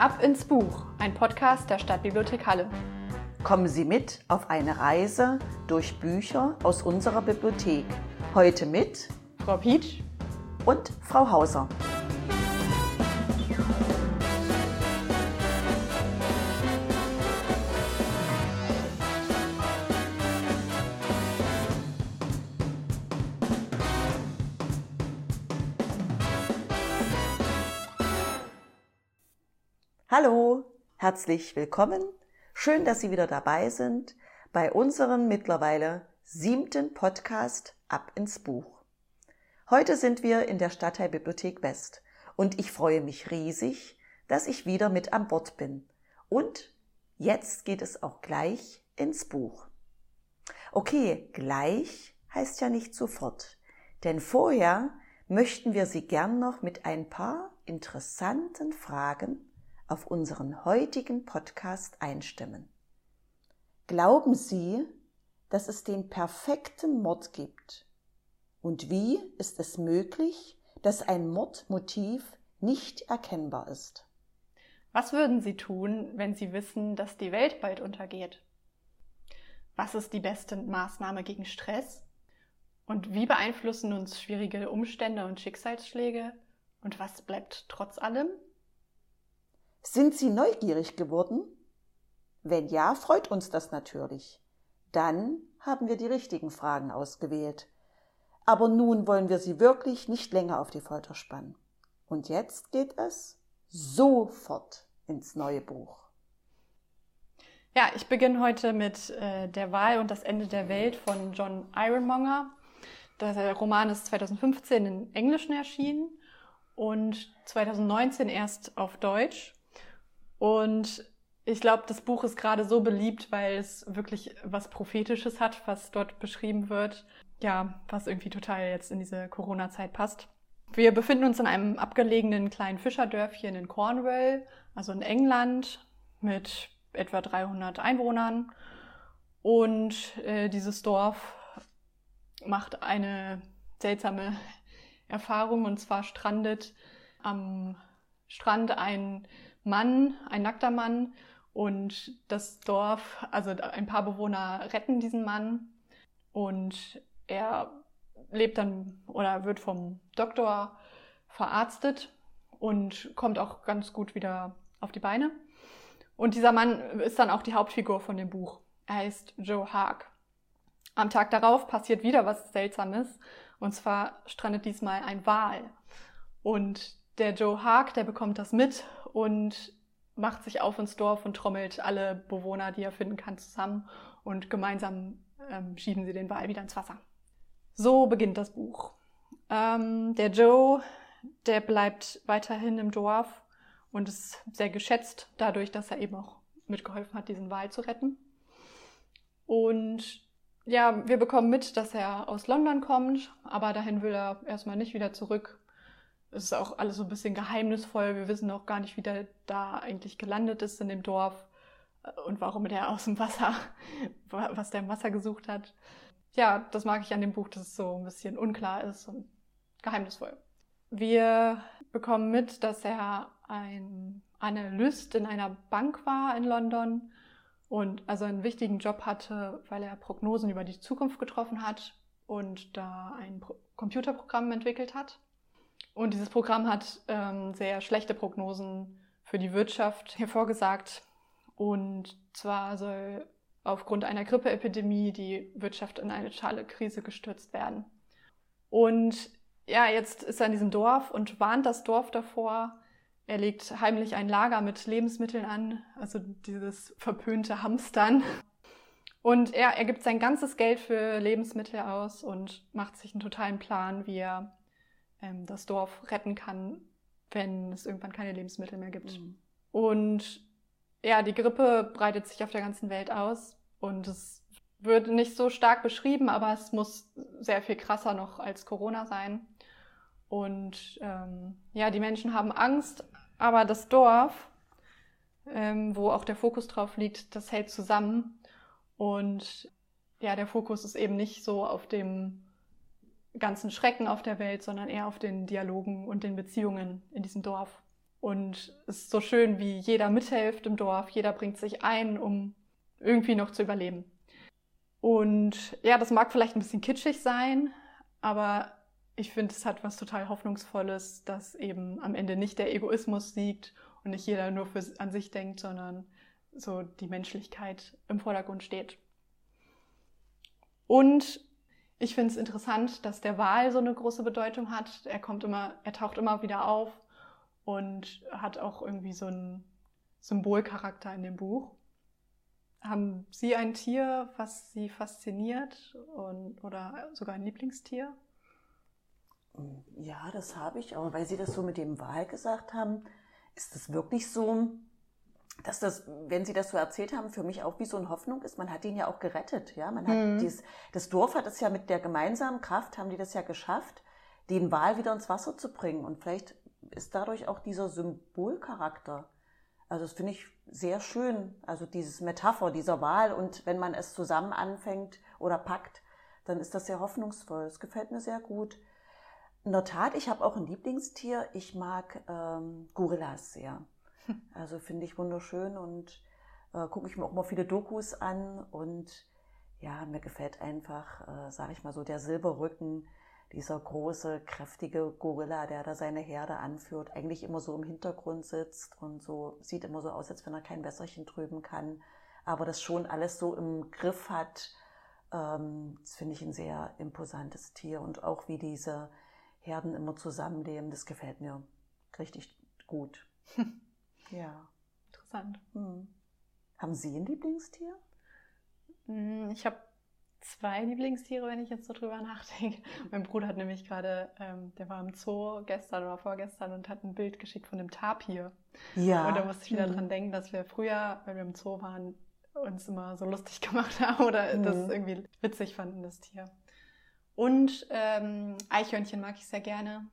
Ab ins Buch, ein Podcast der Stadtbibliothek Halle. Kommen Sie mit auf eine Reise durch Bücher aus unserer Bibliothek. Heute mit Frau Pietsch und Frau Hauser. Hallo, herzlich willkommen. Schön, dass Sie wieder dabei sind bei unserem mittlerweile siebten Podcast Ab ins Buch. Heute sind wir in der Stadtteilbibliothek West und ich freue mich riesig, dass ich wieder mit an Bord bin. Und jetzt geht es auch gleich ins Buch. Okay, gleich heißt ja nicht sofort, denn vorher möchten wir Sie gern noch mit ein paar interessanten Fragen auf unseren heutigen Podcast einstimmen. Glauben Sie, dass es den perfekten Mord gibt? Und wie ist es möglich, dass ein Mordmotiv nicht erkennbar ist? Was würden Sie tun, wenn Sie wissen, dass die Welt bald untergeht? Was ist die beste Maßnahme gegen Stress? Und wie beeinflussen uns schwierige Umstände und Schicksalsschläge? Und was bleibt trotz allem? Sind Sie neugierig geworden? Wenn ja, freut uns das natürlich. Dann haben wir die richtigen Fragen ausgewählt. Aber nun wollen wir Sie wirklich nicht länger auf die Folter spannen. Und jetzt geht es sofort ins neue Buch. Ja, ich beginne heute mit äh, Der Wahl und das Ende der Welt von John Ironmonger. Der Roman ist 2015 in Englischen erschienen und 2019 erst auf Deutsch. Und ich glaube, das Buch ist gerade so beliebt, weil es wirklich was Prophetisches hat, was dort beschrieben wird. Ja, was irgendwie total jetzt in diese Corona-Zeit passt. Wir befinden uns in einem abgelegenen kleinen Fischerdörfchen in Cornwall, also in England, mit etwa 300 Einwohnern. Und äh, dieses Dorf macht eine seltsame Erfahrung. Und zwar strandet am Strand ein Mann, ein nackter Mann und das Dorf, also ein paar Bewohner retten diesen Mann und er lebt dann oder wird vom Doktor verarztet und kommt auch ganz gut wieder auf die Beine. Und dieser Mann ist dann auch die Hauptfigur von dem Buch. Er heißt Joe Haag. Am Tag darauf passiert wieder was Seltsames. Und zwar strandet diesmal ein Wal. Und der Joe Haag, der bekommt das mit und macht sich auf ins Dorf und trommelt alle Bewohner, die er finden kann, zusammen und gemeinsam ähm, schieben sie den Wal wieder ins Wasser. So beginnt das Buch. Ähm, der Joe, der bleibt weiterhin im Dorf und ist sehr geschätzt dadurch, dass er eben auch mitgeholfen hat, diesen Wal zu retten. Und ja, wir bekommen mit, dass er aus London kommt, aber dahin will er erstmal nicht wieder zurück, es ist auch alles so ein bisschen geheimnisvoll. Wir wissen auch gar nicht, wie der da eigentlich gelandet ist in dem Dorf äh, und warum der aus dem Wasser, was der im Wasser gesucht hat. Ja, das mag ich an dem Buch, dass es so ein bisschen unklar ist und geheimnisvoll. Wir bekommen mit, dass er ein Analyst in einer Bank war in London und also einen wichtigen Job hatte, weil er Prognosen über die Zukunft getroffen hat und da ein Computerprogramm entwickelt hat. Und dieses Programm hat ähm, sehr schlechte Prognosen für die Wirtschaft hervorgesagt. Und zwar soll aufgrund einer Grippeepidemie die Wirtschaft in eine totale Krise gestürzt werden. Und ja, jetzt ist er in diesem Dorf und warnt das Dorf davor. Er legt heimlich ein Lager mit Lebensmitteln an, also dieses verpönte Hamstern. Und er, er gibt sein ganzes Geld für Lebensmittel aus und macht sich einen totalen Plan, wie er ähm, das Dorf retten kann, wenn es irgendwann keine Lebensmittel mehr gibt. Mhm. Und ja, die Grippe breitet sich auf der ganzen Welt aus und es wird nicht so stark beschrieben, aber es muss sehr viel krasser noch als Corona sein. Und ähm, ja, die Menschen haben Angst, aber das Dorf, ähm, wo auch der Fokus drauf liegt, das hält zusammen. Und ja, der Fokus ist eben nicht so auf dem ganzen Schrecken auf der Welt, sondern eher auf den Dialogen und den Beziehungen in diesem Dorf. Und es ist so schön, wie jeder mithilft im Dorf, jeder bringt sich ein, um irgendwie noch zu überleben. Und ja, das mag vielleicht ein bisschen kitschig sein, aber ich finde, es hat was total Hoffnungsvolles, dass eben am Ende nicht der Egoismus siegt und nicht jeder nur für an sich denkt, sondern so die Menschlichkeit im Vordergrund steht. Und ich finde es interessant, dass der Wal so eine große Bedeutung hat. Er kommt immer, er taucht immer wieder auf und hat auch irgendwie so einen Symbolcharakter in dem Buch. Haben Sie ein Tier, was Sie fasziniert und, oder sogar ein Lieblingstier? Ja, das habe ich, aber weil Sie das so mit dem Wal gesagt haben, ist es wirklich so, dass das, wenn Sie das so erzählt haben, für mich auch wie so eine Hoffnung ist. Man hat ihn ja auch gerettet, ja. Man hat mhm. dieses, das Dorf hat es ja mit der gemeinsamen Kraft, haben die das ja geschafft, den Wal wieder ins Wasser zu bringen. Und vielleicht ist dadurch auch dieser Symbolcharakter also das finde ich sehr schön. Also dieses Metapher dieser Wahl und wenn man es zusammen anfängt oder packt, dann ist das sehr hoffnungsvoll. Es gefällt mir sehr gut. In der Tat, ich habe auch ein Lieblingstier. Ich mag ähm, Gorillas sehr. Also finde ich wunderschön und äh, gucke ich mir auch mal viele Dokus an und ja, mir gefällt einfach, äh, sage ich mal so, der Silberrücken, dieser große, kräftige Gorilla, der da seine Herde anführt, eigentlich immer so im Hintergrund sitzt und so sieht immer so aus, als wenn er kein Wässerchen trüben kann, aber das schon alles so im Griff hat. Ähm, das finde ich ein sehr imposantes Tier und auch wie diese Herden immer zusammenleben, das gefällt mir richtig gut. ja. Interessant. Hm. Haben Sie ein Lieblingstier? Hm, ich habe zwei Lieblingstiere, wenn ich jetzt so drüber nachdenke. Mein Bruder hat nämlich gerade, ähm, der war im Zoo gestern oder vorgestern und hat ein Bild geschickt von dem Tapir. Ja. Und da musste ich wieder mhm. dran denken, dass wir früher, wenn wir im Zoo waren, uns immer so lustig gemacht haben oder mhm. das irgendwie witzig fanden, das Tier. Und ähm, Eichhörnchen mag ich sehr gerne,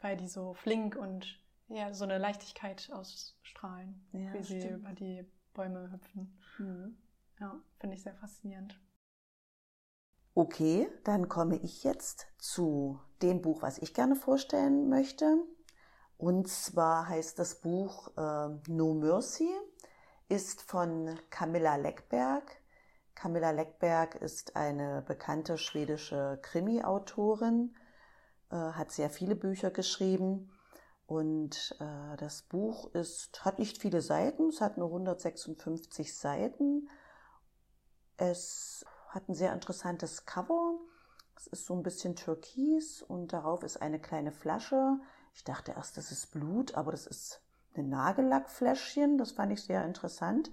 weil die so flink und ja, so eine Leichtigkeit ausstrahlen, ja, wie stimmt. sie über die Bäume hüpfen. Mhm. Ja, finde ich sehr faszinierend. Okay, dann komme ich jetzt zu dem Buch, was ich gerne vorstellen möchte. Und zwar heißt das Buch äh, No Mercy, ist von Camilla Leckberg. Camilla Leckberg ist eine bekannte schwedische Krimi-Autorin, äh, hat sehr viele Bücher geschrieben. Und äh, das Buch ist, hat nicht viele Seiten, es hat nur 156 Seiten. Es hat ein sehr interessantes Cover. Es ist so ein bisschen türkis und darauf ist eine kleine Flasche. Ich dachte erst, das ist Blut, aber das ist ein Nagellackfläschchen. Das fand ich sehr interessant.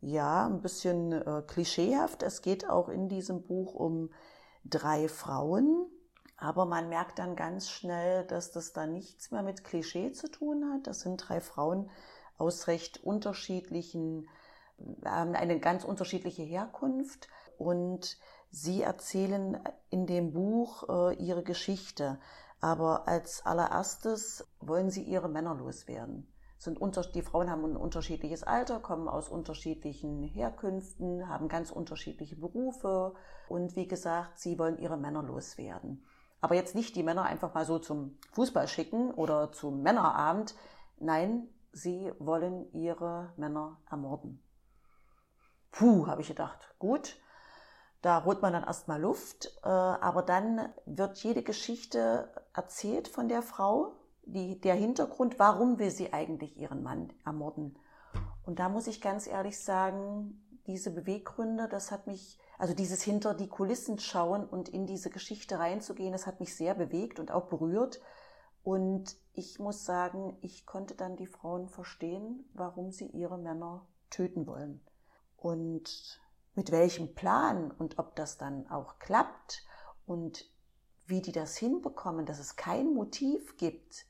Ja, ein bisschen äh, klischeehaft. Es geht auch in diesem Buch um drei Frauen. Aber man merkt dann ganz schnell, dass das da nichts mehr mit Klischee zu tun hat. Das sind drei Frauen aus recht unterschiedlichen, haben eine ganz unterschiedliche Herkunft und sie erzählen in dem Buch äh, ihre Geschichte. Aber als allererstes wollen sie ihre Männer loswerden. Sind unter, die Frauen haben ein unterschiedliches Alter, kommen aus unterschiedlichen Herkünften, haben ganz unterschiedliche Berufe und wie gesagt, sie wollen ihre Männer loswerden. Aber jetzt nicht die Männer einfach mal so zum Fußball schicken oder zum Männerabend. Nein, sie wollen ihre Männer ermorden. Puh, habe ich gedacht. Gut, da holt man dann erstmal Luft, äh, aber dann wird jede Geschichte erzählt von der Frau, die, der Hintergrund, warum will sie eigentlich ihren Mann ermorden. Und da muss ich ganz ehrlich sagen, diese Beweggründe, das hat mich, also dieses hinter die Kulissen schauen und in diese Geschichte reinzugehen, das hat mich sehr bewegt und auch berührt. Und ich muss sagen, ich konnte dann die Frauen verstehen, warum sie ihre Männer töten wollen. Und mit welchem Plan und ob das dann auch klappt und wie die das hinbekommen, dass es kein Motiv gibt,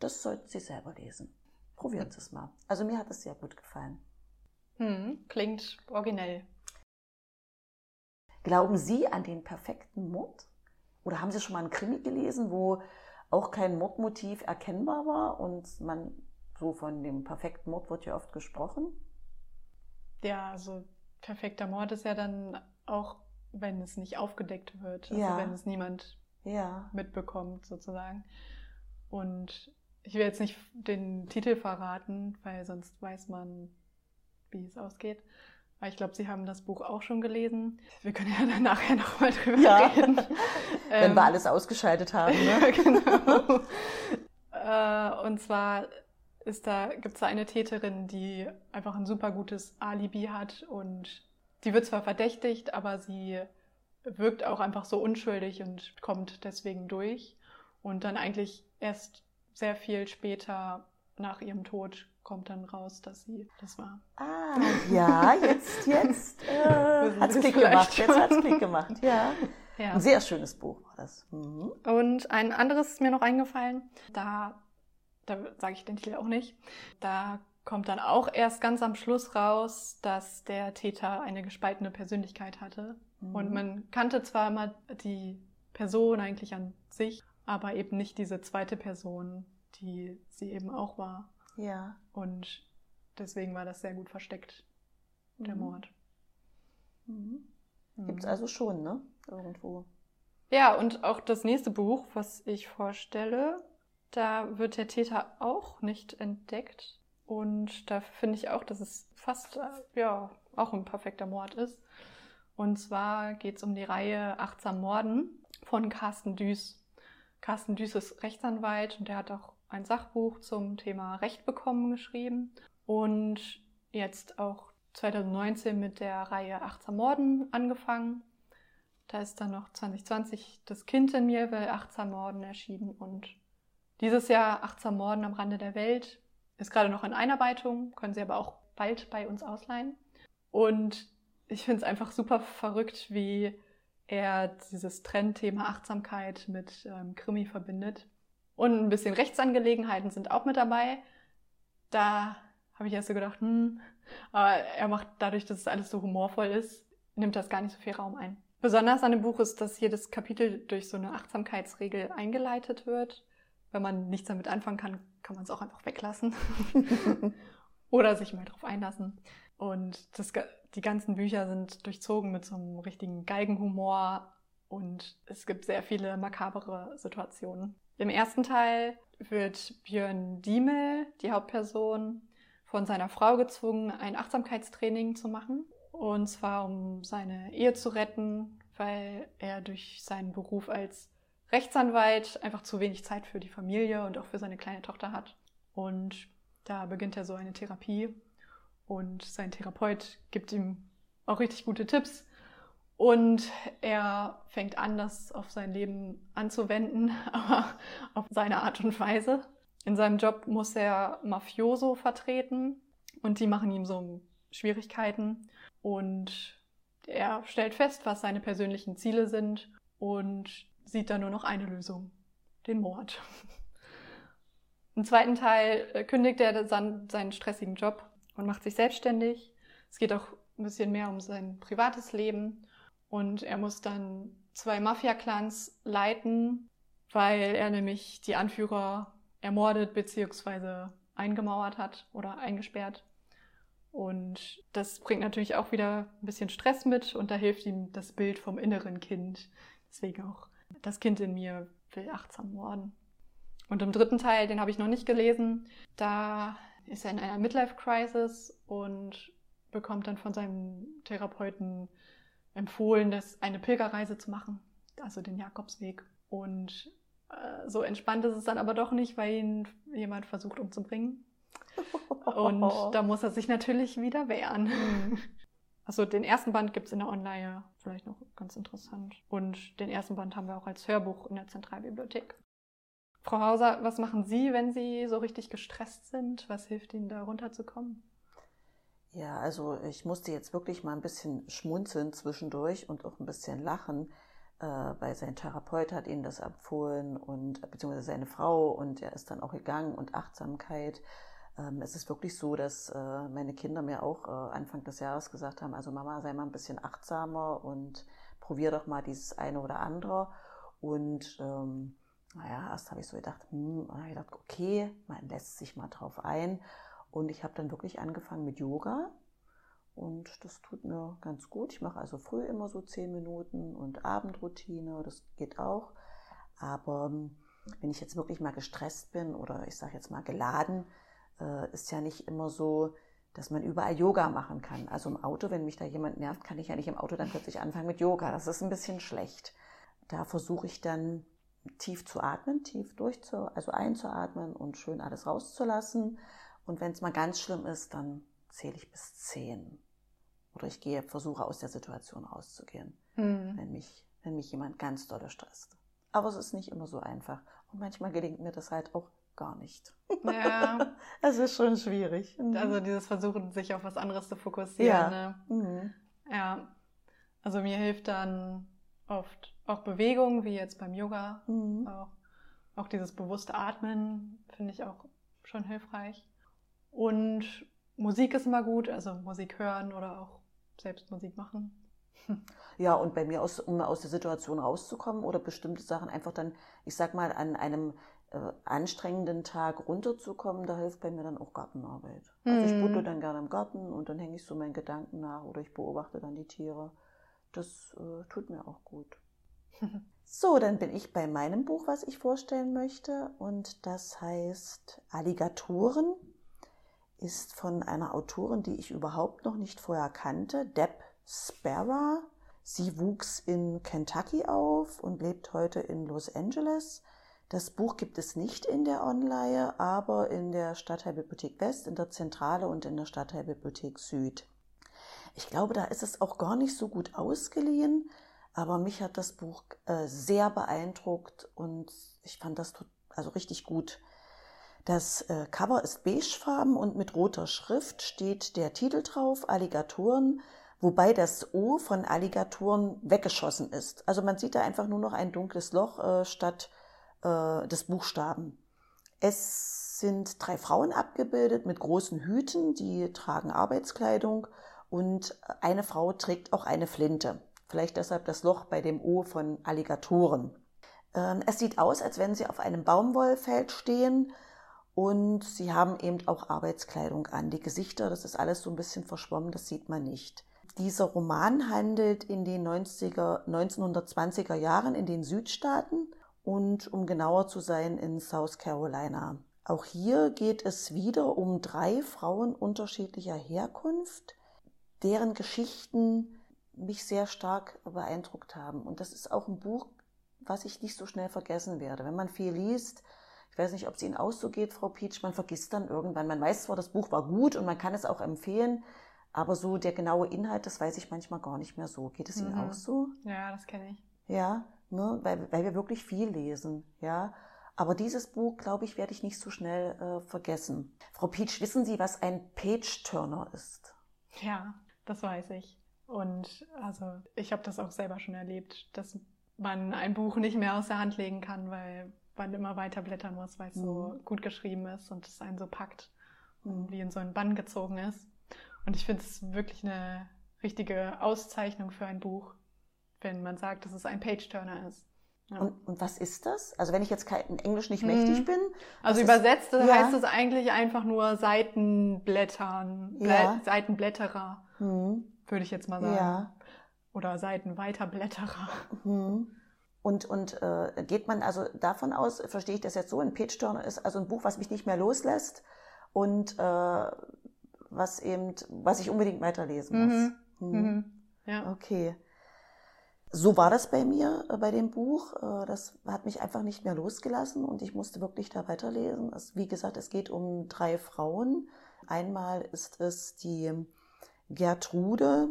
das sollten Sie selber lesen. Probieren Sie es mal. Also mir hat es sehr gut gefallen. Hm, klingt originell. Glauben Sie an den perfekten Mord? Oder haben Sie schon mal einen Krimi gelesen, wo auch kein Mordmotiv erkennbar war und man so von dem perfekten Mord wird ja oft gesprochen? Ja, also perfekter Mord ist ja dann auch, wenn es nicht aufgedeckt wird, also ja. wenn es niemand ja. mitbekommt sozusagen. Und ich will jetzt nicht den Titel verraten, weil sonst weiß man, wie es ausgeht. Ich glaube, Sie haben das Buch auch schon gelesen. Wir können ja dann nachher nochmal drüber ja. reden. Wenn ähm, wir alles ausgeschaltet haben. Ne? genau. äh, und zwar ist da, gibt es da eine Täterin, die einfach ein super gutes Alibi hat und die wird zwar verdächtigt, aber sie wirkt auch einfach so unschuldig und kommt deswegen durch. Und dann eigentlich erst sehr viel später nach ihrem Tod kommt dann raus, dass sie das war. Ah, ja, jetzt, jetzt äh, hat es Klick gemacht. Jetzt hat es Klick gemacht, ja. ja. Ein sehr schönes Buch war das. Mhm. Und ein anderes ist mir noch eingefallen. Da, da sage ich den Titel auch nicht. Da kommt dann auch erst ganz am Schluss raus, dass der Täter eine gespaltene Persönlichkeit hatte. Mhm. Und man kannte zwar immer die Person eigentlich an sich, aber eben nicht diese zweite Person, die sie eben auch war. Ja. Und deswegen war das sehr gut versteckt, der mhm. Mord. Mhm. Gibt es mhm. also schon, ne? Irgendwo. Ja, und auch das nächste Buch, was ich vorstelle, da wird der Täter auch nicht entdeckt. Und da finde ich auch, dass es fast, äh, ja, auch ein perfekter Mord ist. Und zwar geht es um die Reihe Achtsam Morden von Carsten Düß. Carsten Düß ist Rechtsanwalt und der hat auch ein Sachbuch zum Thema Recht bekommen geschrieben und jetzt auch 2019 mit der Reihe Achtsam Morden angefangen. Da ist dann noch 2020 Das Kind in mir will Achtsam Morden erschienen und dieses Jahr Achtsam Morden am Rande der Welt ist gerade noch in Einarbeitung, können Sie aber auch bald bei uns ausleihen. Und ich finde es einfach super verrückt, wie er dieses Trendthema Achtsamkeit mit ähm, Krimi verbindet. Und ein bisschen Rechtsangelegenheiten sind auch mit dabei. Da habe ich erst so gedacht, hm, aber er macht dadurch, dass es alles so humorvoll ist, nimmt das gar nicht so viel Raum ein. Besonders an dem Buch ist, dass jedes Kapitel durch so eine Achtsamkeitsregel eingeleitet wird. Wenn man nichts damit anfangen kann, kann man es auch einfach weglassen. Oder sich mal drauf einlassen. Und das, die ganzen Bücher sind durchzogen mit so einem richtigen Geigenhumor und es gibt sehr viele makabere Situationen. Im ersten Teil wird Björn Diemel, die Hauptperson, von seiner Frau gezwungen, ein Achtsamkeitstraining zu machen. Und zwar, um seine Ehe zu retten, weil er durch seinen Beruf als Rechtsanwalt einfach zu wenig Zeit für die Familie und auch für seine kleine Tochter hat. Und da beginnt er so eine Therapie und sein Therapeut gibt ihm auch richtig gute Tipps, und er fängt an, das auf sein Leben anzuwenden, aber auf seine Art und Weise. In seinem Job muss er Mafioso vertreten und die machen ihm so Schwierigkeiten. Und er stellt fest, was seine persönlichen Ziele sind und sieht da nur noch eine Lösung, den Mord. Im zweiten Teil äh, kündigt er seinen stressigen Job und macht sich selbstständig. Es geht auch ein bisschen mehr um sein privates Leben und er muss dann zwei Mafia-Clans leiten, weil er nämlich die Anführer ermordet bzw. eingemauert hat oder eingesperrt. Und das bringt natürlich auch wieder ein bisschen Stress mit und da hilft ihm das Bild vom inneren Kind. Deswegen auch das Kind in mir will achtsam morden. Und im dritten Teil, den habe ich noch nicht gelesen, da ist er in einer Midlife-Crisis und bekommt dann von seinem Therapeuten empfohlen, das eine Pilgerreise zu machen, also den Jakobsweg. Und äh, so entspannt ist es dann aber doch nicht, weil ihn jemand versucht umzubringen. Und da muss er sich natürlich wieder wehren. Also den ersten Band gibt es in der Online, vielleicht noch ganz interessant. Und den ersten Band haben wir auch als Hörbuch in der Zentralbibliothek. Frau Hauser, was machen Sie, wenn Sie so richtig gestresst sind? Was hilft Ihnen da runterzukommen? Ja, also ich musste jetzt wirklich mal ein bisschen schmunzeln zwischendurch und auch ein bisschen lachen, äh, weil sein Therapeut hat ihm das empfohlen und beziehungsweise seine Frau und er ist dann auch gegangen und Achtsamkeit. Ähm, es ist wirklich so, dass äh, meine Kinder mir auch äh, Anfang des Jahres gesagt haben, also Mama, sei mal ein bisschen achtsamer und probier doch mal dieses eine oder andere. Und ähm, naja, erst habe ich so gedacht, hm, ich gedacht, okay, man lässt sich mal drauf ein. Und ich habe dann wirklich angefangen mit Yoga. Und das tut mir ganz gut. Ich mache also früh immer so zehn Minuten und Abendroutine, das geht auch. Aber wenn ich jetzt wirklich mal gestresst bin oder ich sage jetzt mal geladen, äh, ist ja nicht immer so, dass man überall Yoga machen kann. Also im Auto, wenn mich da jemand nervt, kann ich ja nicht im Auto dann plötzlich anfangen mit Yoga. Das ist ein bisschen schlecht. Da versuche ich dann tief zu atmen, tief durchzu, also einzuatmen und schön alles rauszulassen. Und wenn es mal ganz schlimm ist, dann zähle ich bis zehn. Oder ich gehe, versuche aus der Situation rauszugehen, mhm. wenn, mich, wenn mich jemand ganz doll stresst. Aber es ist nicht immer so einfach. Und manchmal gelingt mir das halt auch gar nicht. Ja. Es ist schon schwierig. Mhm. Also dieses Versuchen, sich auf was anderes zu fokussieren. Ja. Ne? Mhm. ja. Also mir hilft dann oft auch Bewegung, wie jetzt beim Yoga. Mhm. Auch, auch dieses bewusste Atmen finde ich auch schon hilfreich. Und Musik ist immer gut, also Musik hören oder auch selbst Musik machen. Ja, und bei mir, aus, um aus der Situation rauszukommen oder bestimmte Sachen einfach dann, ich sag mal, an einem äh, anstrengenden Tag runterzukommen, da hilft bei mir dann auch Gartenarbeit. Also ich buddle mhm. dann gerne im Garten und dann hänge ich so meinen Gedanken nach oder ich beobachte dann die Tiere. Das äh, tut mir auch gut. so, dann bin ich bei meinem Buch, was ich vorstellen möchte und das heißt Alligatoren. Ist von einer Autorin, die ich überhaupt noch nicht vorher kannte, Deb Sparrow. Sie wuchs in Kentucky auf und lebt heute in Los Angeles. Das Buch gibt es nicht in der Online, aber in der Stadtteilbibliothek West, in der Zentrale und in der Stadtteilbibliothek Süd. Ich glaube, da ist es auch gar nicht so gut ausgeliehen, aber mich hat das Buch äh, sehr beeindruckt und ich fand das also richtig gut. Das äh, Cover ist beigefarben und mit roter Schrift steht der Titel drauf, Alligatoren, wobei das O von Alligatoren weggeschossen ist. Also man sieht da einfach nur noch ein dunkles Loch äh, statt äh, des Buchstaben. Es sind drei Frauen abgebildet mit großen Hüten, die tragen Arbeitskleidung und eine Frau trägt auch eine Flinte. Vielleicht deshalb das Loch bei dem O von Alligatoren. Ähm, es sieht aus, als wenn sie auf einem Baumwollfeld stehen und sie haben eben auch Arbeitskleidung an. Die Gesichter, das ist alles so ein bisschen verschwommen, das sieht man nicht. Dieser Roman handelt in den 90er, 1920er Jahren in den Südstaaten und um genauer zu sein in South Carolina. Auch hier geht es wieder um drei Frauen unterschiedlicher Herkunft, deren Geschichten mich sehr stark beeindruckt haben. Und das ist auch ein Buch, was ich nicht so schnell vergessen werde. Wenn man viel liest, ich weiß nicht, ob es Ihnen auch so geht, Frau Pietsch, man vergisst dann irgendwann. Man weiß zwar, das Buch war gut und man kann es auch empfehlen, aber so der genaue Inhalt, das weiß ich manchmal gar nicht mehr so. Geht es Ihnen mhm. auch so? Ja, das kenne ich. Ja, ne, weil, weil wir wirklich viel lesen, ja. Aber dieses Buch, glaube ich, werde ich nicht so schnell äh, vergessen. Frau Peach, wissen Sie, was ein Page-Turner ist? Ja, das weiß ich. Und also ich habe das auch selber schon erlebt, dass man ein Buch nicht mehr aus der Hand legen kann, weil man immer weiter blättern muss, weil es mhm. so gut geschrieben ist und es einen so packt und mhm. wie in so einen Bann gezogen ist. Und ich finde es wirklich eine richtige Auszeichnung für ein Buch wenn man sagt, dass es ein Page-Turner ist. Ja. Und, und, was ist das? Also wenn ich jetzt kein Englisch nicht mächtig mhm. bin. Also übersetzt ist, heißt es eigentlich einfach nur Seitenblättern, ja. Seitenblätterer, mhm. würde ich jetzt mal sagen. Ja. Oder Seitenweiterblätterer. Mhm. Und, und äh, geht man also davon aus, verstehe ich das jetzt so, ein Page-Turner ist also ein Buch, was mich nicht mehr loslässt und äh, was eben, was ich unbedingt weiterlesen muss. Mhm. Mhm. mhm. Ja. Okay. So war das bei mir, äh, bei dem Buch. Äh, das hat mich einfach nicht mehr losgelassen und ich musste wirklich da weiterlesen. Es, wie gesagt, es geht um drei Frauen. Einmal ist es die Gertrude.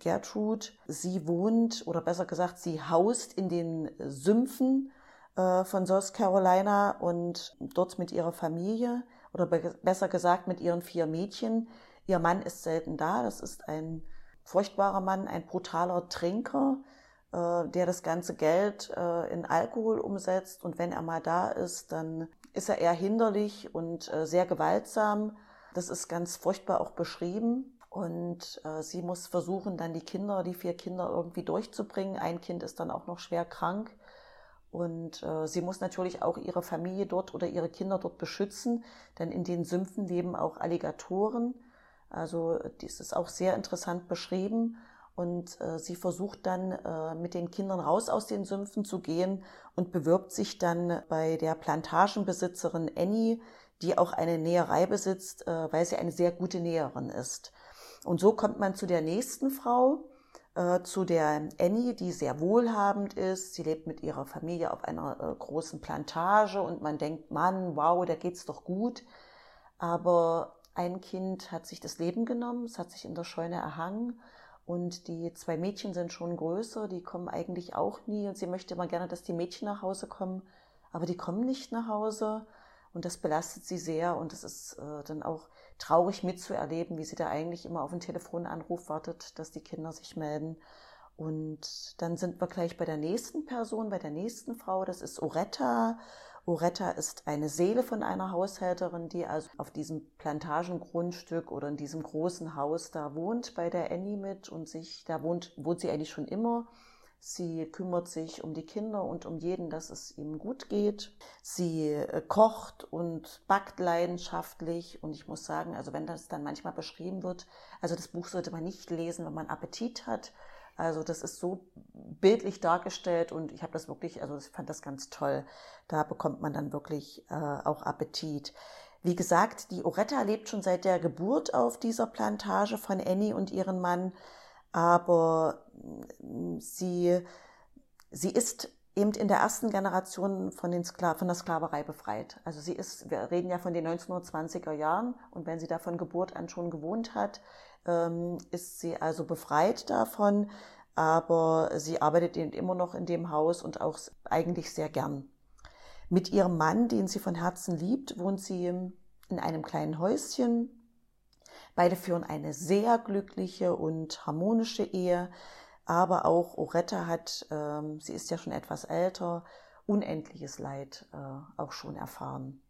Gertrude, sie wohnt, oder besser gesagt, sie haust in den Sümpfen äh, von South Carolina und dort mit ihrer Familie, oder besser gesagt mit ihren vier Mädchen. Ihr Mann ist selten da. Das ist ein furchtbarer Mann, ein brutaler Trinker äh, der das ganze Geld äh, in Alkohol umsetzt und wenn er mal da ist, dann ist er eher hinderlich und äh, sehr gewaltsam. Das ist ganz furchtbar auch beschrieben. Und äh, sie muss versuchen, dann die Kinder, die vier Kinder irgendwie durchzubringen. Ein Kind ist dann auch noch schwer krank. Und äh, sie muss natürlich auch ihre Familie dort oder ihre Kinder dort beschützen, denn in den Sümpfen leben auch Alligatoren. Also dies ist auch sehr interessant beschrieben. Und äh, sie versucht dann äh, mit den Kindern raus aus den Sümpfen zu gehen und bewirbt sich dann bei der Plantagenbesitzerin Annie, die auch eine Näherei besitzt, äh, weil sie eine sehr gute Näherin ist. Und so kommt man zu der nächsten Frau, äh, zu der Annie, die sehr wohlhabend ist. Sie lebt mit ihrer Familie auf einer äh, großen Plantage und man denkt, Mann, wow, da geht's doch gut. Aber ein Kind hat sich das Leben genommen, es hat sich in der Scheune erhangen und die zwei Mädchen sind schon größer, die kommen eigentlich auch nie und sie möchte immer gerne, dass die Mädchen nach Hause kommen, aber die kommen nicht nach Hause und das belastet sie sehr und es ist äh, dann auch traurig mitzuerleben, wie sie da eigentlich immer auf einen Telefonanruf wartet, dass die Kinder sich melden. Und dann sind wir gleich bei der nächsten Person, bei der nächsten Frau, das ist Oretta. Oretta ist eine Seele von einer Haushälterin, die also auf diesem Plantagengrundstück oder in diesem großen Haus da wohnt bei der Annie mit und sich, da wohnt, wohnt sie eigentlich schon immer. Sie kümmert sich um die Kinder und um jeden, dass es ihm gut geht. Sie äh, kocht und backt leidenschaftlich. Und ich muss sagen, also wenn das dann manchmal beschrieben wird, also das Buch sollte man nicht lesen, wenn man Appetit hat. Also das ist so bildlich dargestellt und ich habe das wirklich, also ich fand das ganz toll. Da bekommt man dann wirklich äh, auch Appetit. Wie gesagt, die Oretta lebt schon seit der Geburt auf dieser Plantage von Annie und ihrem Mann aber mm, sie, sie ist eben in der ersten Generation von, den Skla von der Sklaverei befreit. Also sie ist, wir reden ja von den 1920er Jahren und wenn sie da von Geburt an schon gewohnt hat, ähm, ist sie also befreit davon, aber sie arbeitet eben immer noch in dem Haus und auch eigentlich sehr gern. Mit ihrem Mann, den sie von Herzen liebt, wohnt sie in einem kleinen Häuschen Beide führen eine sehr glückliche und harmonische Ehe, aber auch Oretta hat, ähm, sie ist ja schon etwas älter, unendliches Leid äh, auch schon erfahren.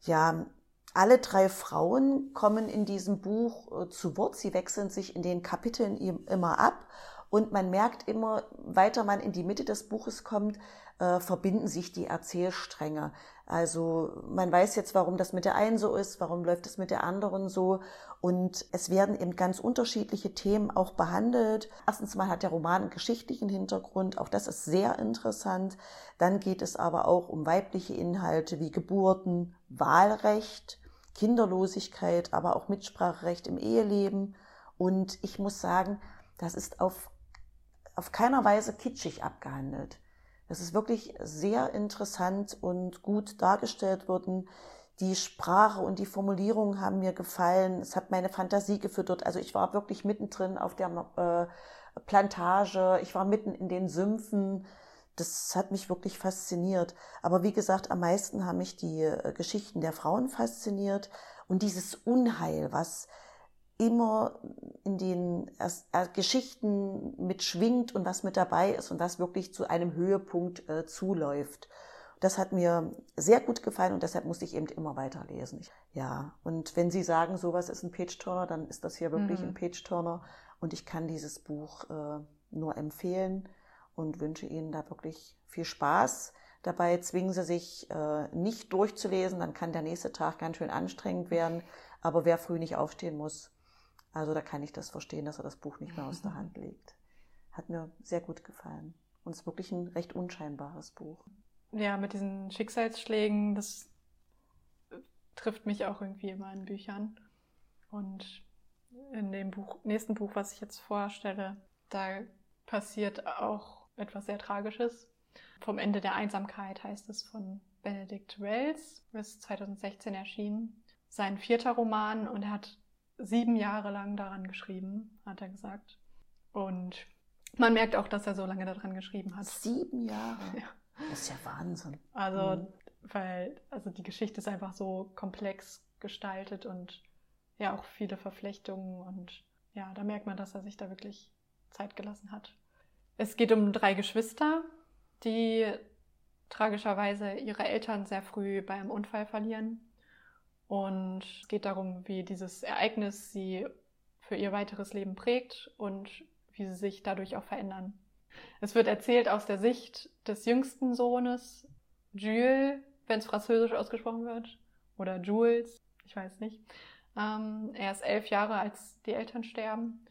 Ja, alle drei Frauen kommen in diesem Buch äh, zu Wort. Sie wechseln sich in den Kapiteln immer ab und man merkt immer, weiter man in die Mitte des Buches kommt, äh, verbinden sich die Erzählstränge. Also man weiß jetzt, warum das mit der einen so ist, warum läuft es mit der anderen so. Und es werden eben ganz unterschiedliche Themen auch behandelt. Erstens mal hat der Roman einen geschichtlichen Hintergrund, auch das ist sehr interessant. Dann geht es aber auch um weibliche Inhalte wie Geburten, Wahlrecht, Kinderlosigkeit, aber auch Mitspracherecht im Eheleben. Und ich muss sagen, das ist auf auf keiner Weise kitschig abgehandelt. Das ist wirklich sehr interessant und gut dargestellt worden. Die Sprache und die Formulierungen haben mir gefallen. Es hat meine Fantasie gefüttert. Also ich war wirklich mittendrin auf der äh, Plantage. Ich war mitten in den Sümpfen. Das hat mich wirklich fasziniert. Aber wie gesagt, am meisten haben mich die äh, Geschichten der Frauen fasziniert und dieses Unheil, was immer in den Geschichten mitschwingt und was mit dabei ist und was wirklich zu einem Höhepunkt äh, zuläuft. Das hat mir sehr gut gefallen und deshalb musste ich eben immer weiterlesen. Ja, und wenn Sie sagen, sowas ist ein Page-Turner, dann ist das hier wirklich mhm. ein Page-Turner und ich kann dieses Buch äh, nur empfehlen und wünsche Ihnen da wirklich viel Spaß. Dabei zwingen Sie sich äh, nicht durchzulesen, dann kann der nächste Tag ganz schön anstrengend werden. Aber wer früh nicht aufstehen muss, also da kann ich das verstehen, dass er das Buch nicht mehr aus der mhm. Hand legt. Hat mir sehr gut gefallen. Und es ist wirklich ein recht unscheinbares Buch. Ja, mit diesen Schicksalsschlägen, das trifft mich auch irgendwie immer in Büchern. Und in dem Buch, nächsten Buch, was ich jetzt vorstelle, da passiert auch etwas sehr Tragisches. Vom Ende der Einsamkeit heißt es von Benedict Wells, ist 2016 erschienen. Sein vierter Roman und er hat sieben Jahre lang daran geschrieben, hat er gesagt. Und man merkt auch, dass er so lange daran geschrieben hat. Sieben Jahre? Ja. Das ist ja Wahnsinn. Also, mhm. weil, also die Geschichte ist einfach so komplex gestaltet und ja auch viele Verflechtungen und ja, da merkt man, dass er sich da wirklich Zeit gelassen hat. Es geht um drei Geschwister, die tragischerweise ihre Eltern sehr früh beim Unfall verlieren und es geht darum, wie dieses Ereignis sie für ihr weiteres Leben prägt und wie sie sich dadurch auch verändern. Es wird erzählt aus der Sicht des jüngsten Sohnes, Jules, wenn es französisch ausgesprochen wird, oder Jules, ich weiß nicht. Ähm, er ist elf Jahre, als die Eltern sterben.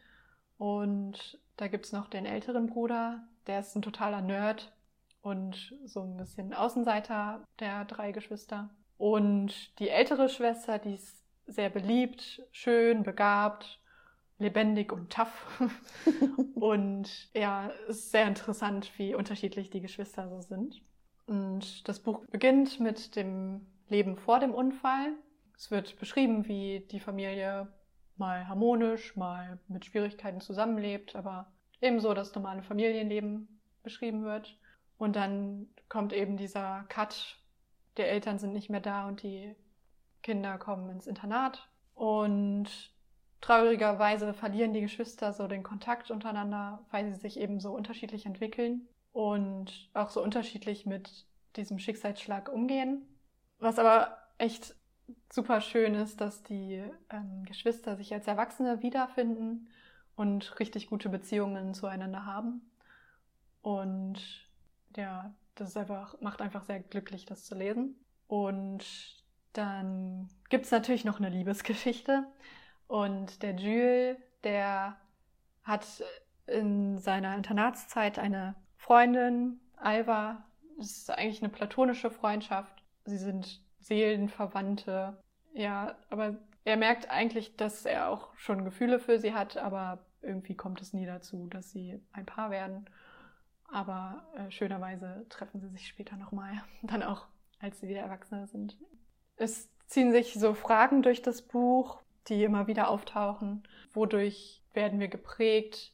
Und da gibt es noch den älteren Bruder, der ist ein totaler Nerd und so ein bisschen Außenseiter der drei Geschwister. Und die ältere Schwester, die ist sehr beliebt, schön, begabt, lebendig und tough. und ja, es ist sehr interessant, wie unterschiedlich die Geschwister so sind. Und das Buch beginnt mit dem Leben vor dem Unfall. Es wird beschrieben, wie die Familie mal harmonisch, mal mit Schwierigkeiten zusammenlebt, aber ebenso das normale Familienleben beschrieben wird. Und dann kommt eben dieser Cut, die Eltern sind nicht mehr da und die Kinder kommen ins Internat. Und traurigerweise verlieren die Geschwister so den Kontakt untereinander, weil sie sich eben so unterschiedlich entwickeln und auch so unterschiedlich mit diesem Schicksalsschlag umgehen. Was aber echt super schön ist, dass die ähm, Geschwister sich als Erwachsene wiederfinden und richtig gute Beziehungen zueinander haben. Und ja, das ist einfach, macht einfach sehr glücklich, das zu lesen. Und dann gibt es natürlich noch eine Liebesgeschichte. Und der Jules, der hat in seiner Internatszeit eine Freundin, Alva. Das ist eigentlich eine platonische Freundschaft. Sie sind Seelenverwandte. Ja, aber er merkt eigentlich, dass er auch schon Gefühle für sie hat, aber irgendwie kommt es nie dazu, dass sie ein Paar werden. Aber äh, schönerweise treffen sie sich später nochmal, dann auch, als sie wieder Erwachsene sind. Es ziehen sich so Fragen durch das Buch, die immer wieder auftauchen. Wodurch werden wir geprägt?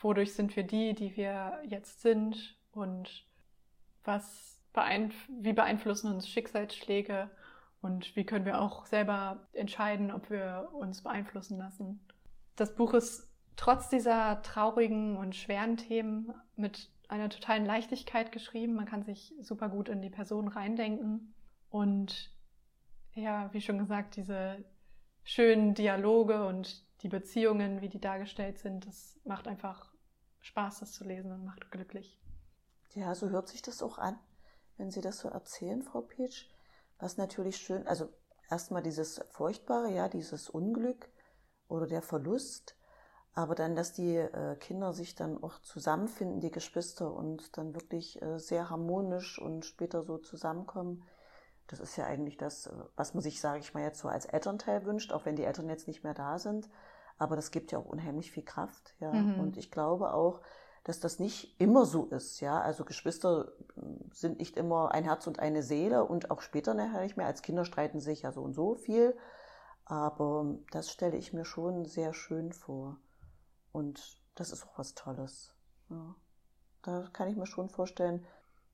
Wodurch sind wir die, die wir jetzt sind? Und was beeinf wie beeinflussen uns Schicksalsschläge? Und wie können wir auch selber entscheiden, ob wir uns beeinflussen lassen? Das Buch ist trotz dieser traurigen und schweren Themen mit einer totalen Leichtigkeit geschrieben. Man kann sich super gut in die Person reindenken. Und ja, wie schon gesagt, diese schönen Dialoge und die Beziehungen, wie die dargestellt sind, das macht einfach Spaß, das zu lesen und macht glücklich. Ja, so hört sich das auch an, wenn Sie das so erzählen, Frau Peach. Was natürlich schön, also erstmal dieses Furchtbare, ja, dieses Unglück oder der Verlust, aber dann, dass die äh, Kinder sich dann auch zusammenfinden, die Geschwister, und dann wirklich äh, sehr harmonisch und später so zusammenkommen, das ist ja eigentlich das, äh, was man sich, sage ich mal, jetzt so als Elternteil wünscht, auch wenn die Eltern jetzt nicht mehr da sind. Aber das gibt ja auch unheimlich viel Kraft, ja. Mhm. Und ich glaube auch, dass das nicht immer so ist, ja. Also Geschwister hm, sind nicht immer ein Herz und eine Seele und auch später nachher nicht mehr. Als Kinder streiten sich ja so und so viel. Aber das stelle ich mir schon sehr schön vor. Und das ist auch was Tolles. Ja. Da kann ich mir schon vorstellen,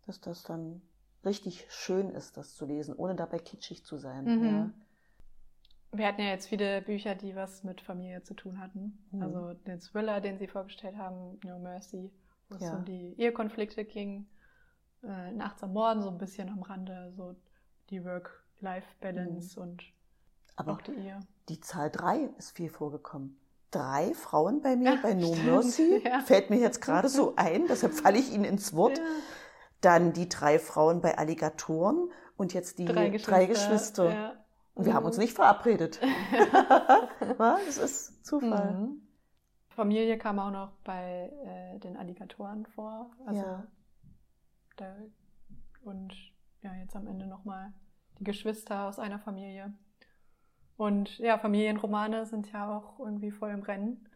dass das dann richtig schön ist, das zu lesen, ohne dabei kitschig zu sein. Mhm. Ja. Wir hatten ja jetzt viele Bücher, die was mit Familie zu tun hatten. Mhm. Also den Thriller, den Sie vorgestellt haben, No Mercy, wo es ja. um die Ehekonflikte ging. Äh, Nachts am Morden so ein bisschen am Rande, so die Work-Life-Balance mhm. und Aber auch die Ehe. Die Zahl 3 ist viel vorgekommen. Drei Frauen bei mir, ja, bei No stimmt. Mercy, ja. fällt mir jetzt gerade so ein, deshalb falle ich Ihnen ins Wort. Dann die drei Frauen bei Alligatoren und jetzt die drei Geschwister. Drei Geschwister. Und wir mhm. haben uns mhm. nicht verabredet. das ist Zufall. Mhm. Familie kam auch noch bei äh, den Alligatoren vor. Also ja. Da, und ja, jetzt am Ende nochmal die Geschwister aus einer Familie. Und ja, Familienromane sind ja auch irgendwie voll im Rennen.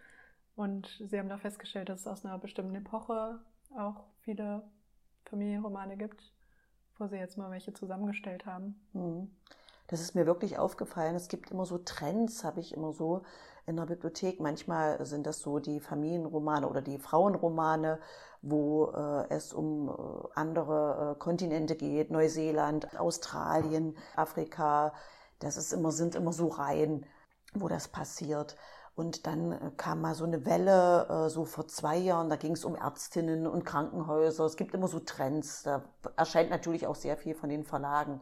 Und sie haben da festgestellt, dass es aus einer bestimmten Epoche auch viele Familienromane gibt, wo sie jetzt mal welche zusammengestellt haben. Mhm. Das ist mir wirklich aufgefallen. Es gibt immer so Trends, habe ich immer so in der Bibliothek. Manchmal sind das so die Familienromane oder die Frauenromane, wo äh, es um äh, andere äh, Kontinente geht, Neuseeland, Australien, Afrika. Das ist immer, sind immer so Reihen, wo das passiert. Und dann äh, kam mal so eine Welle, äh, so vor zwei Jahren, da ging es um Ärztinnen und Krankenhäuser. Es gibt immer so Trends. Da erscheint natürlich auch sehr viel von den Verlagen.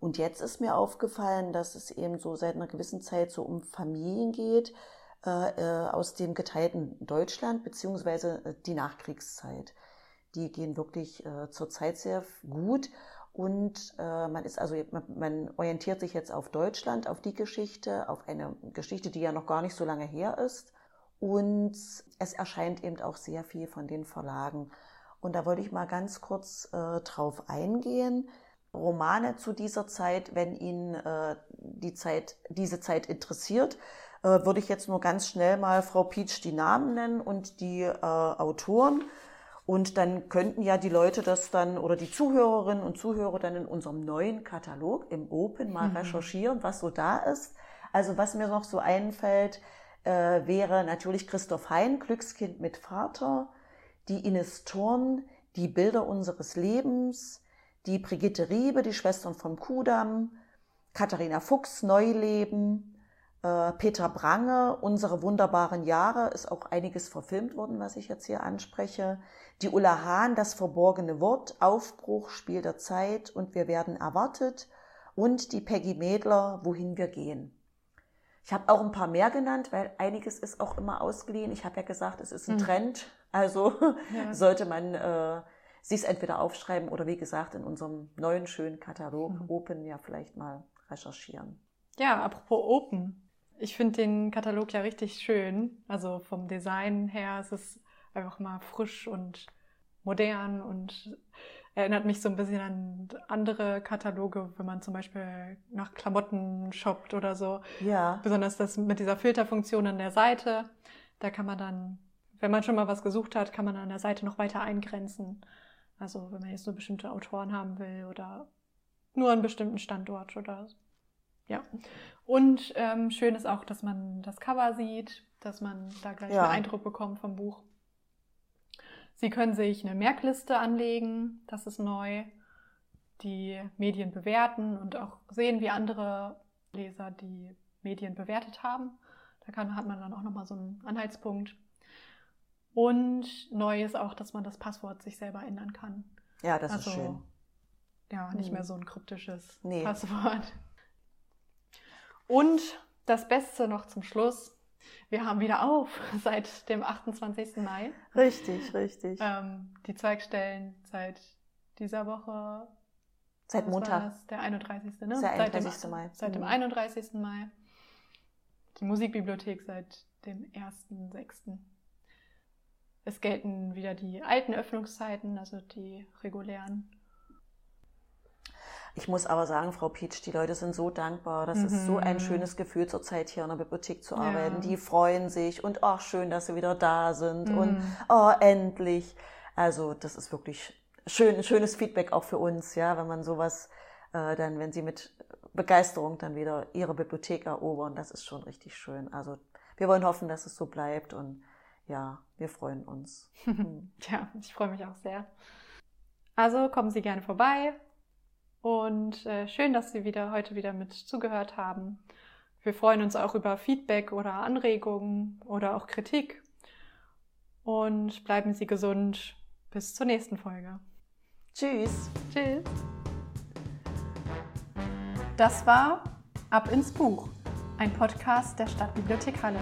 Und jetzt ist mir aufgefallen, dass es eben so seit einer gewissen Zeit so um Familien geht äh, aus dem geteilten Deutschland beziehungsweise die Nachkriegszeit. Die gehen wirklich zurzeit sehr gut und äh, man ist also man, man orientiert sich jetzt auf Deutschland, auf die Geschichte, auf eine Geschichte, die ja noch gar nicht so lange her ist. und es erscheint eben auch sehr viel von den Verlagen. Und da wollte ich mal ganz kurz äh, drauf eingehen. Romane zu dieser Zeit, wenn Ihnen äh, die Zeit, diese Zeit interessiert, äh, würde ich jetzt nur ganz schnell mal Frau Pietsch die Namen nennen und die äh, Autoren. Und dann könnten ja die Leute das dann oder die Zuhörerinnen und Zuhörer dann in unserem neuen Katalog im Open mal mhm. recherchieren, was so da ist. Also was mir noch so einfällt, äh, wäre natürlich Christoph Hein, Glückskind mit Vater, die Ines Thurn, die Bilder unseres Lebens, die Brigitte Riebe, die Schwestern von Kudam, Katharina Fuchs, Neuleben, äh, Peter Brange, unsere wunderbaren Jahre, ist auch einiges verfilmt worden, was ich jetzt hier anspreche. Die Ulla Hahn, das verborgene Wort, Aufbruch, Spiel der Zeit und wir werden erwartet. Und die Peggy Mädler, wohin wir gehen. Ich habe auch ein paar mehr genannt, weil einiges ist auch immer ausgeliehen. Ich habe ja gesagt, es ist ein mhm. Trend. Also ja. sollte man äh, sich entweder aufschreiben oder wie gesagt in unserem neuen schönen Katalog mhm. Open ja vielleicht mal recherchieren. Ja, apropos Open. Ich finde den Katalog ja richtig schön. Also vom Design her ist es einfach mal frisch und modern und erinnert mich so ein bisschen an andere Kataloge, wenn man zum Beispiel nach Klamotten shoppt oder so. Ja. Besonders das mit dieser Filterfunktion an der Seite. Da kann man dann, wenn man schon mal was gesucht hat, kann man an der Seite noch weiter eingrenzen. Also wenn man jetzt nur bestimmte Autoren haben will oder nur einen bestimmten Standort oder ja. Und ähm, schön ist auch, dass man das Cover sieht, dass man da gleich ja. einen Eindruck bekommt vom Buch. Sie können sich eine Merkliste anlegen, das ist neu, die Medien bewerten und auch sehen, wie andere Leser die Medien bewertet haben. Da kann, hat man dann auch nochmal so einen Anhaltspunkt. Und neu ist auch, dass man das Passwort sich selber ändern kann. Ja, das also, ist schön. Ja, nicht hm. mehr so ein kryptisches nee. Passwort. Und das Beste noch zum Schluss. Wir haben wieder auf seit dem 28. Mai. Richtig, richtig. Ähm, die Zweigstellen seit dieser Woche. Seit Montag. Der 31. Ne? Der 31. Seit dem, Mai. Seit dem 31. Mhm. Mai. Die Musikbibliothek seit dem 1.6. Es gelten wieder die alten Öffnungszeiten, also die regulären. Ich muss aber sagen, Frau Pietsch, die Leute sind so dankbar. Das mhm. ist so ein mhm. schönes Gefühl, zurzeit hier in der Bibliothek zu arbeiten. Ja. Die freuen sich und ach, schön, dass sie wieder da sind mhm. und oh, endlich. Also, das ist wirklich schön, ein schönes Feedback auch für uns, ja, wenn man sowas äh, dann, wenn sie mit Begeisterung dann wieder ihre Bibliothek erobern, das ist schon richtig schön. Also, wir wollen hoffen, dass es so bleibt und ja, wir freuen uns. ja, ich freue mich auch sehr. Also kommen Sie gerne vorbei, und äh, schön, dass Sie wieder heute wieder mit zugehört haben. Wir freuen uns auch über Feedback oder Anregungen oder auch Kritik. Und bleiben Sie gesund. Bis zur nächsten Folge. Tschüss. Tschüss. Das war Ab ins Buch, ein Podcast der Stadtbibliothek Halle.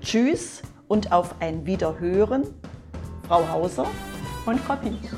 Tschüss und auf ein Wiederhören, Frau Hauser und Frau Piech.